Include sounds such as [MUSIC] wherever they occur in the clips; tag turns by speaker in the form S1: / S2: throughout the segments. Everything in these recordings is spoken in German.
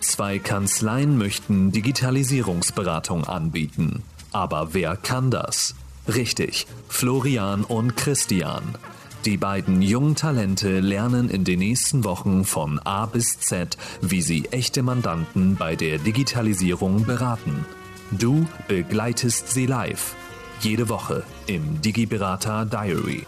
S1: Zwei Kanzleien möchten Digitalisierungsberatung anbieten. Aber wer kann das? Richtig, Florian und Christian. Die beiden jungen Talente lernen in den nächsten Wochen von A bis Z, wie sie echte Mandanten bei der Digitalisierung beraten. Du begleitest sie live. Jede Woche im Digiberater Diary.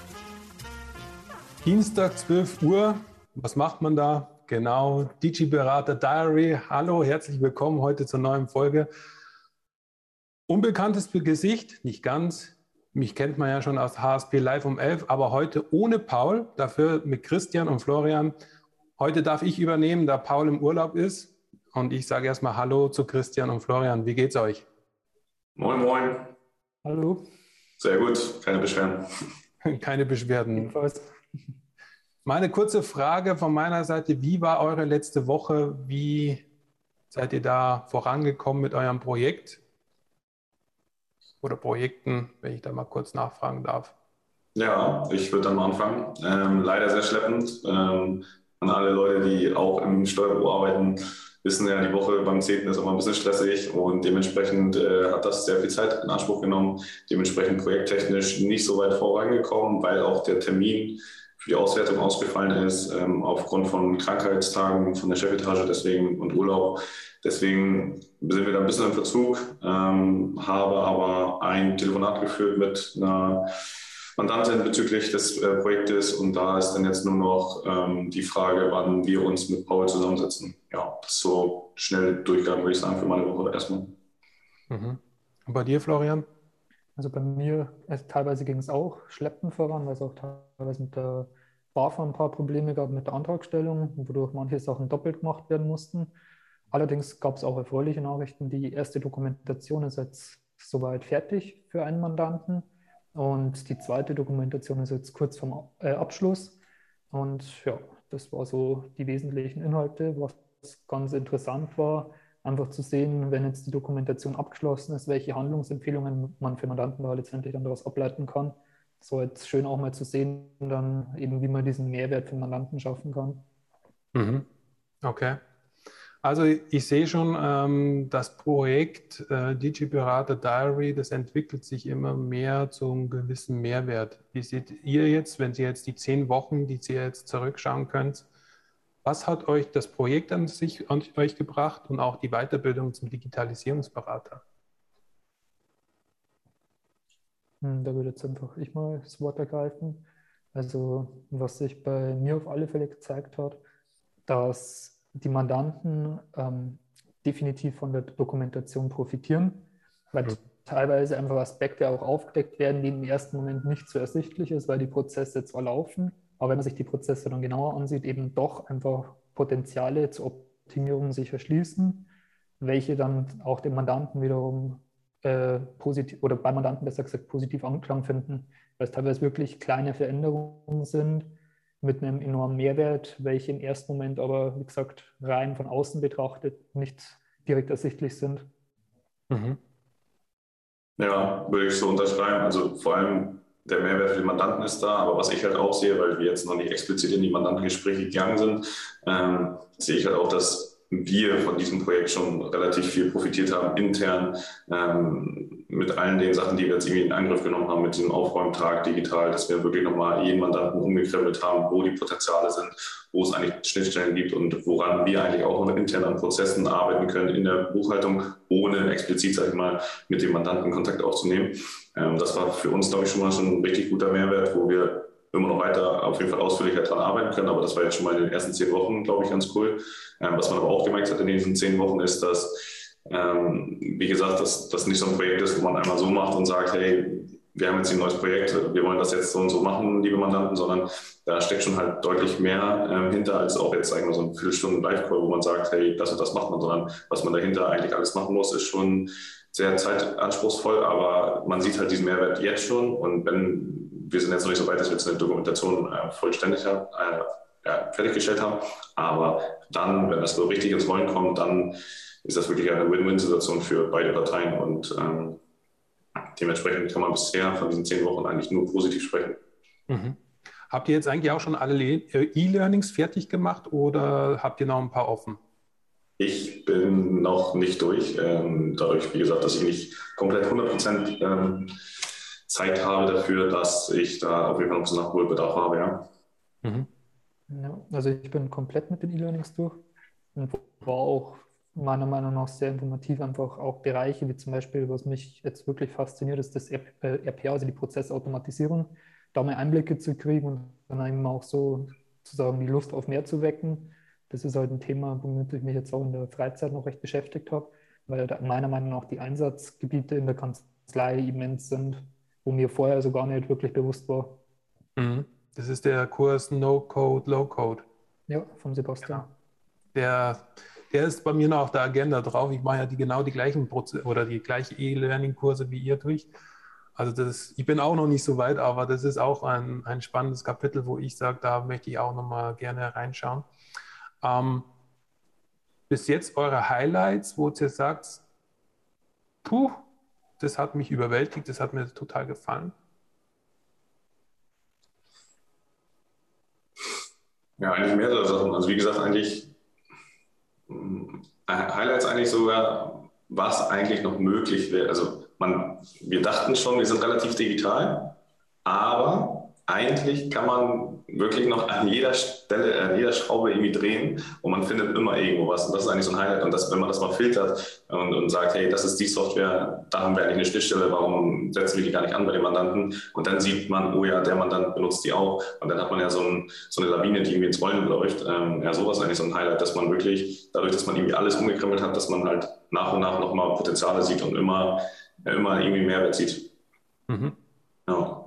S2: Dienstag 12 Uhr. Was macht man da? Genau, Digiberater Diary. Hallo, herzlich willkommen heute zur neuen Folge. Unbekanntes Gesicht, nicht ganz. Mich kennt man ja schon aus HSP Live um 11, aber heute ohne Paul, dafür mit Christian und Florian. Heute darf ich übernehmen, da Paul im Urlaub ist. Und ich sage erstmal Hallo zu Christian und Florian. Wie geht's euch?
S3: Moin, moin.
S2: Hallo.
S3: Sehr gut, keine Beschwerden.
S2: keine Beschwerden. Jedenfalls. Meine kurze Frage von meiner Seite: Wie war eure letzte Woche? Wie seid ihr da vorangekommen mit eurem Projekt? Oder Projekten, wenn ich da mal kurz nachfragen darf.
S3: Ja, ich würde dann mal anfangen. Ähm, leider sehr schleppend. Ähm, an alle Leute, die auch im Steuerbüro arbeiten, wissen ja, die Woche beim 10. ist immer ein bisschen stressig und dementsprechend äh, hat das sehr viel Zeit in Anspruch genommen. Dementsprechend projekttechnisch nicht so weit vorangekommen, weil auch der Termin für die Auswertung ausgefallen ist, ähm, aufgrund von Krankheitstagen von der Chefetage deswegen und Urlaub. Deswegen sind wir da ein bisschen im Verzug, ähm, habe aber ein Telefonat geführt mit einer Mandantin bezüglich des äh, Projektes und da ist dann jetzt nur noch ähm, die Frage, wann wir uns mit Paul zusammensetzen. Ja, so schnell Durchgang, würde ich sagen, für meine Woche erstmal.
S2: Mhm. Und bei dir, Florian?
S4: Also bei mir, also teilweise ging es auch schleppend voran, weil es auch teilweise mit der BAFA ein paar Probleme gab mit der Antragstellung, wodurch manche Sachen doppelt gemacht werden mussten. Allerdings gab es auch erfreuliche Nachrichten. Die erste Dokumentation ist jetzt soweit fertig für einen Mandanten. Und die zweite Dokumentation ist jetzt kurz vorm äh, Abschluss. Und ja, das war so die wesentlichen Inhalte. Was ganz interessant war, einfach zu sehen, wenn jetzt die Dokumentation abgeschlossen ist, welche Handlungsempfehlungen man für Mandanten da letztendlich dann daraus ableiten kann. So jetzt schön auch mal zu sehen, dann eben, wie man diesen Mehrwert für Mandanten schaffen kann.
S2: Mhm. Okay. Also ich sehe schon, ähm, das Projekt äh, DigiBerater Diary, das entwickelt sich immer mehr zum gewissen Mehrwert. Wie seht ihr jetzt, wenn Sie jetzt die zehn Wochen, die Sie jetzt zurückschauen könnt, was hat euch das Projekt an sich an euch gebracht und auch die Weiterbildung zum Digitalisierungsberater?
S4: Hm, da würde jetzt einfach ich mal das Wort ergreifen. Also was sich bei mir auf alle Fälle gezeigt hat, dass die Mandanten ähm, definitiv von der Dokumentation profitieren, weil mhm. teilweise einfach Aspekte auch aufgedeckt werden, die im ersten Moment nicht so ersichtlich ist, weil die Prozesse zwar laufen, aber wenn man sich die Prozesse dann genauer ansieht, eben doch einfach Potenziale zur Optimierung sich erschließen, welche dann auch dem Mandanten wiederum äh, positiv oder beim Mandanten besser gesagt positiv Anklang finden, weil es teilweise wirklich kleine Veränderungen sind, mit einem enormen Mehrwert, welche im ersten Moment aber, wie gesagt, rein von außen betrachtet nicht direkt ersichtlich sind.
S3: Mhm. Ja, würde ich so unterschreiben. Also vor allem der Mehrwert für den Mandanten ist da, aber was ich halt auch sehe, weil wir jetzt noch nicht explizit in die Mandantengespräche gegangen sind, ähm, sehe ich halt auch, dass wir von diesem Projekt schon relativ viel profitiert haben, intern, ähm, mit allen den Sachen, die wir jetzt irgendwie in Angriff genommen haben, mit diesem Aufräumtag digital, dass wir wirklich nochmal jeden Mandanten umgekrempelt haben, wo die Potenziale sind, wo es eigentlich Schnittstellen gibt und woran wir eigentlich auch mit internen Prozessen arbeiten können in der Buchhaltung, ohne explizit, sag ich mal, mit dem Mandanten Kontakt aufzunehmen. Ähm, das war für uns, glaube ich, schon mal schon ein richtig guter Mehrwert, wo wir immer noch weiter auf jeden Fall ausführlicher daran arbeiten können. Aber das war jetzt schon mal in den ersten zehn Wochen, glaube ich, ganz cool. Ähm, was man aber auch gemerkt hat in diesen zehn Wochen ist, dass, ähm, wie gesagt, dass das nicht so ein Projekt ist, wo man einmal so macht und sagt, hey, wir haben jetzt ein neues Projekt, wir wollen das jetzt so und so machen, liebe Mandanten, sondern da steckt schon halt deutlich mehr ähm, hinter, als auch jetzt sagen wir so ein Viertelstunden Live-Call, wo man sagt, hey, das und das macht man, sondern was man dahinter eigentlich alles machen muss, ist schon sehr zeitanspruchsvoll, aber man sieht halt diesen Mehrwert jetzt schon und wenn wir sind jetzt noch nicht so weit, dass wir jetzt eine Dokumentation äh, vollständig äh, ja, fertiggestellt haben. Aber dann, wenn das so richtig ins Rollen kommt, dann ist das wirklich eine Win-Win-Situation für beide Parteien. Und ähm, dementsprechend kann man bisher von diesen zehn Wochen eigentlich nur positiv sprechen.
S2: Mhm. Habt ihr jetzt eigentlich auch schon alle E-Learnings fertig gemacht oder habt ihr noch ein paar offen?
S3: Ich bin noch nicht durch. Ähm, dadurch, wie gesagt, dass ich nicht komplett 100% ähm, Zeit habe dafür, dass ich da auf jeden Fall noch so Nachholbedarf habe, ja.
S4: Mhm. ja. Also ich bin komplett mit den E-Learnings durch und war auch meiner Meinung nach sehr informativ, einfach auch Bereiche wie zum Beispiel, was mich jetzt wirklich fasziniert, ist das RPA, also die Prozessautomatisierung, da mal Einblicke zu kriegen und dann eben auch so sozusagen die Lust auf mehr zu wecken. Das ist halt ein Thema, womit ich mich jetzt auch in der Freizeit noch recht beschäftigt habe, weil meiner Meinung nach die Einsatzgebiete in der Kanzlei immens sind, wo mir vorher so gar nicht wirklich bewusst war.
S2: Mhm. Das ist der Kurs No Code, Low Code.
S4: Ja, vom Sebastian. Genau.
S2: Der der ist bei mir noch auf der Agenda drauf. Ich mache ja die, genau die gleichen Proze oder die gleiche E-Learning-Kurse wie ihr durch. Also das, ich bin auch noch nicht so weit, aber das ist auch ein, ein spannendes Kapitel, wo ich sage, da möchte ich auch noch mal gerne reinschauen. Ähm, bis jetzt eure Highlights, wo ihr sagt, puh, das hat mich überwältigt, das hat mir total gefallen.
S3: Ja, eigentlich mehrere Sachen. Also wie gesagt, eigentlich Highlights eigentlich sogar, was eigentlich noch möglich wäre. Also man, wir dachten schon, wir sind relativ digital, aber eigentlich kann man wirklich noch an jeder Stelle, an jeder Schraube irgendwie drehen und man findet immer irgendwo was. Und das ist eigentlich so ein Highlight. Und das, wenn man das mal filtert und, und sagt, hey, das ist die Software, da haben wir eigentlich eine Schnittstelle, warum setzen wir die gar nicht an bei den Mandanten? Und dann sieht man, oh ja, der Mandant benutzt die auch. Und dann hat man ja so, ein, so eine Lawine, die irgendwie ins Rollen läuft. Ähm, ja, sowas ist eigentlich so ein Highlight, dass man wirklich, dadurch, dass man irgendwie alles umgekrempelt hat, dass man halt nach und nach nochmal Potenziale sieht und immer, immer irgendwie Mehrwert sieht. Mhm.
S4: Ja.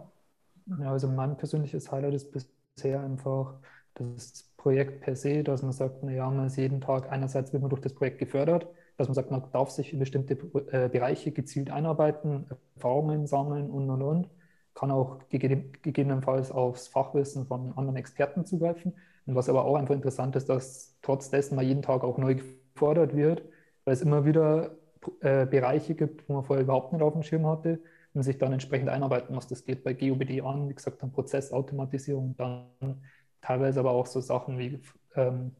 S4: Ja, also mein persönliches Highlight ist bisher einfach das Projekt per se, dass man sagt, naja, man ist jeden Tag, einerseits wird man durch das Projekt gefördert, dass man sagt, man darf sich in bestimmte äh, Bereiche gezielt einarbeiten, Erfahrungen sammeln und und und, kann auch gegebenenfalls aufs Fachwissen von anderen Experten zugreifen. Und was aber auch einfach interessant ist, dass trotz dessen man jeden Tag auch neu gefordert wird, weil es immer wieder äh, Bereiche gibt, wo man vorher überhaupt nicht auf dem Schirm hatte und sich dann entsprechend einarbeiten muss. Das geht bei GOBD an, wie gesagt, dann Prozessautomatisierung, dann teilweise aber auch so Sachen wie ähm,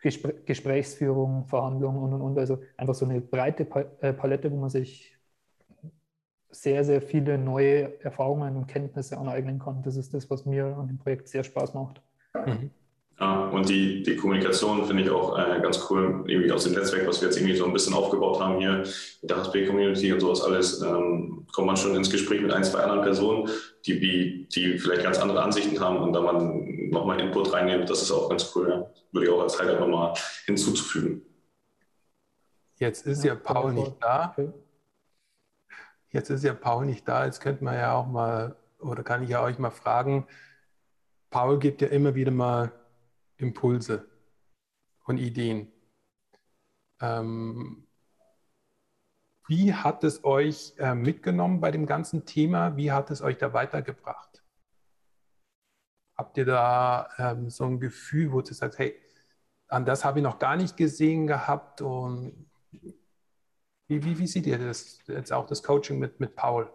S4: Gespr Gesprächsführung, Verhandlungen und und und. Also einfach so eine breite äh, Palette, wo man sich sehr, sehr viele neue Erfahrungen und Kenntnisse aneignen kann. Das ist das, was mir an dem Projekt sehr Spaß macht. Mhm.
S3: Ja, und die, die Kommunikation finde ich auch äh, ganz cool, irgendwie aus dem Netzwerk, was wir jetzt irgendwie so ein bisschen aufgebaut haben hier mit der HSP-Community und sowas alles, ähm, kommt man schon ins Gespräch mit ein, zwei anderen Personen, die, die vielleicht ganz andere Ansichten haben und da man nochmal Input reinnimmt, das ist auch ganz cool. Ja. Würde ich auch als Highlight nochmal hinzuzufügen.
S2: Jetzt ist ja Paul nicht da. Jetzt ist ja Paul nicht da. Jetzt könnte man ja auch mal, oder kann ich ja euch mal fragen, Paul gibt ja immer wieder mal Impulse und Ideen. Ähm, wie hat es euch äh, mitgenommen bei dem ganzen Thema? Wie hat es euch da weitergebracht? Habt ihr da ähm, so ein Gefühl, wo ihr sagt, hey, an das habe ich noch gar nicht gesehen gehabt? Und wie, wie, wie seht ihr das jetzt auch das Coaching mit, mit Paul?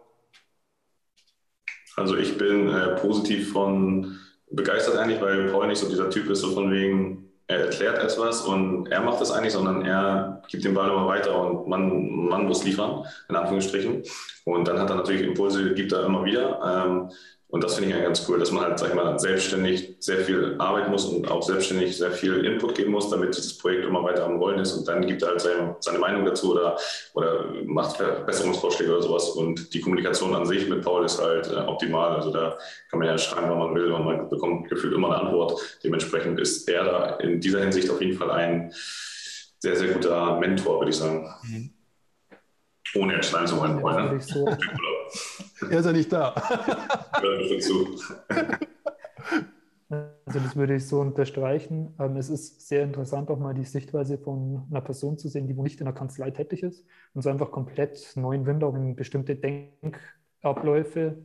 S3: Also ich bin äh, positiv von begeistert eigentlich, weil Paul nicht so dieser Typ ist, so von wegen, er erklärt etwas und er macht das eigentlich, sondern er gibt den Ball immer weiter und man, man muss liefern, in Anführungsstrichen. Und dann hat er natürlich Impulse, gibt er immer wieder. Ähm, und das finde ich ganz cool, dass man halt, sag ich mal, selbstständig sehr viel arbeiten muss und auch selbstständig sehr viel Input geben muss, damit dieses Projekt immer weiter am Rollen ist. Und dann gibt er halt seine, seine Meinung dazu oder, oder macht Verbesserungsvorschläge oder sowas. Und die Kommunikation an sich mit Paul ist halt äh, optimal. Also da kann man ja schreiben, wann man will und man bekommt gefühlt immer eine Antwort. Dementsprechend ist er da in dieser Hinsicht auf jeden Fall ein sehr, sehr guter Mentor, würde ich sagen. Mhm. Ohne jetzt schneiden zu wollen. Ja, so.
S2: Er ist ja nicht da.
S4: Also das würde ich so unterstreichen. Ähm, es ist sehr interessant, auch mal die Sichtweise von einer Person zu sehen, die wo nicht in der Kanzlei tätig ist und so einfach komplett neuen Wind auch in bestimmte Denkabläufe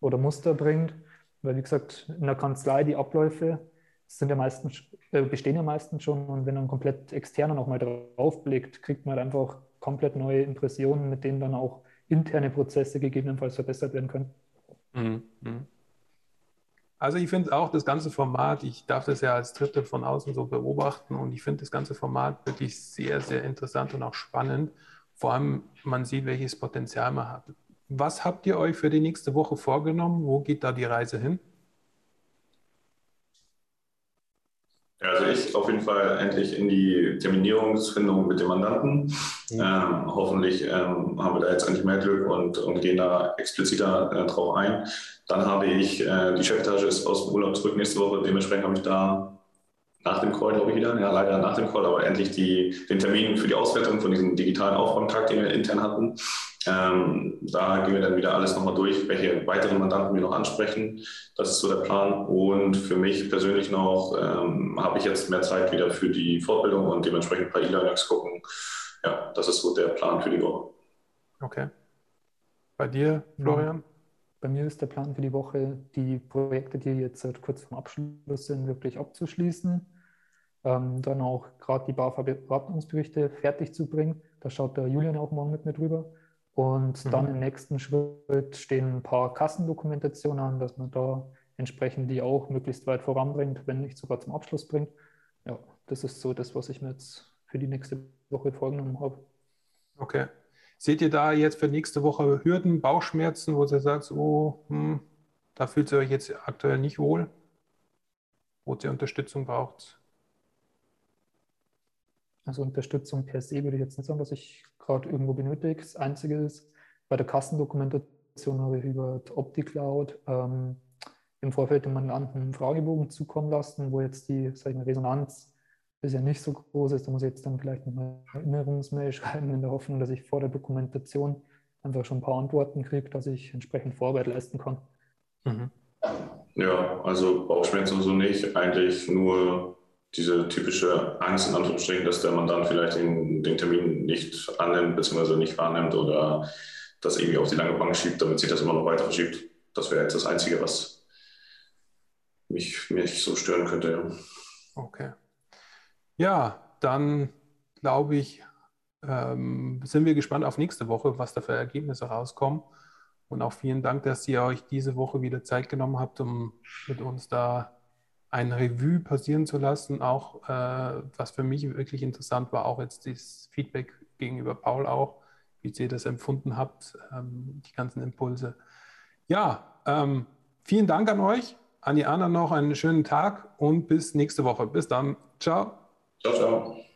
S4: oder Muster bringt. Weil, wie gesagt, in der Kanzlei die Abläufe sind ja meistens, äh, bestehen ja meistens schon und wenn dann komplett externer nochmal draufblickt, kriegt man halt einfach komplett neue Impressionen, mit denen dann auch interne Prozesse gegebenenfalls verbessert werden können. Mhm. mhm.
S2: Also ich finde auch das ganze Format, ich darf das ja als Dritte von außen so beobachten und ich finde das ganze Format wirklich sehr, sehr interessant und auch spannend. Vor allem, man sieht, welches Potenzial man hat. Was habt ihr euch für die nächste Woche vorgenommen? Wo geht da die Reise hin?
S3: Also ich auf jeden Fall endlich in die Terminierungsfindung mit dem Mandanten. Mhm. Ähm, hoffentlich ähm, haben wir da jetzt endlich mehr Glück und, und gehen da expliziter äh, drauf ein. Dann habe ich, äh, die Chefetage ist aus dem Urlaub zurück nächste Woche, dementsprechend habe ich da nach dem Call, glaube ich, wieder, ja leider nach dem Call, aber endlich die, den Termin für die Auswertung von diesem digitalen Aufräumtag, den wir intern hatten. Ähm, da gehen wir dann wieder alles nochmal durch, welche weiteren Mandanten wir noch ansprechen. Das ist so der Plan. Und für mich persönlich noch ähm, habe ich jetzt mehr Zeit wieder für die Fortbildung und dementsprechend ein paar E-Learnings gucken. Ja, das ist so der Plan für die Woche.
S2: Okay. Bei dir, Florian?
S4: Bei mir ist der Plan für die Woche, die Projekte, die jetzt kurz vorm Abschluss sind, wirklich abzuschließen. Ähm, dann auch gerade die BAFA-Beratungsberichte fertig zu bringen. Da schaut der Julian auch morgen mit mir drüber. Und mhm. dann im nächsten Schritt stehen ein paar Kassendokumentationen an, dass man da entsprechend die auch möglichst weit voranbringt, wenn nicht sogar zum Abschluss bringt. Ja, das ist so das, was ich mir jetzt für die nächste Woche vorgenommen habe.
S2: Okay. Seht ihr da jetzt für nächste Woche Hürden, Bauchschmerzen, wo ihr sagt, oh, hm, da fühlt ihr euch jetzt aktuell nicht wohl, wo ihr Unterstützung braucht?
S4: Also Unterstützung per se würde ich jetzt nicht sagen, dass ich gerade irgendwo benötige. Das Einzige ist, bei der Kassendokumentation habe ich über OptiCloud ähm, im Vorfeld dem Mandanten einen Fragebogen zukommen lassen, wo jetzt die sag ich mal, Resonanz bisher nicht so groß ist. Da muss ich jetzt dann vielleicht noch eine Erinnerungsmail [LAUGHS] schreiben, in der Hoffnung, dass ich vor der Dokumentation einfach schon ein paar Antworten kriege, dass ich entsprechend Vorarbeit leisten kann.
S3: Mhm. Ja, also Bauchschmerzen und so nicht, eigentlich nur diese typische Angst in Anführungsstrichen, dass der Mandant vielleicht den, den Termin nicht annimmt bzw. nicht wahrnimmt oder das irgendwie auf die lange Bank schiebt, damit sich das immer noch weiter verschiebt. Das wäre jetzt das Einzige, was mich, mich so stören könnte. Ja.
S2: Okay. Ja, dann glaube ich, ähm, sind wir gespannt auf nächste Woche, was da für Ergebnisse rauskommen. Und auch vielen Dank, dass ihr euch diese Woche wieder Zeit genommen habt, um mit uns da ein Revue passieren zu lassen, auch äh, was für mich wirklich interessant war, auch jetzt das Feedback gegenüber Paul auch, wie ihr das empfunden habt, ähm, die ganzen Impulse. Ja, ähm, vielen Dank an euch, an die anderen noch einen schönen Tag und bis nächste Woche. Bis dann. Ciao.
S3: Ciao, ciao.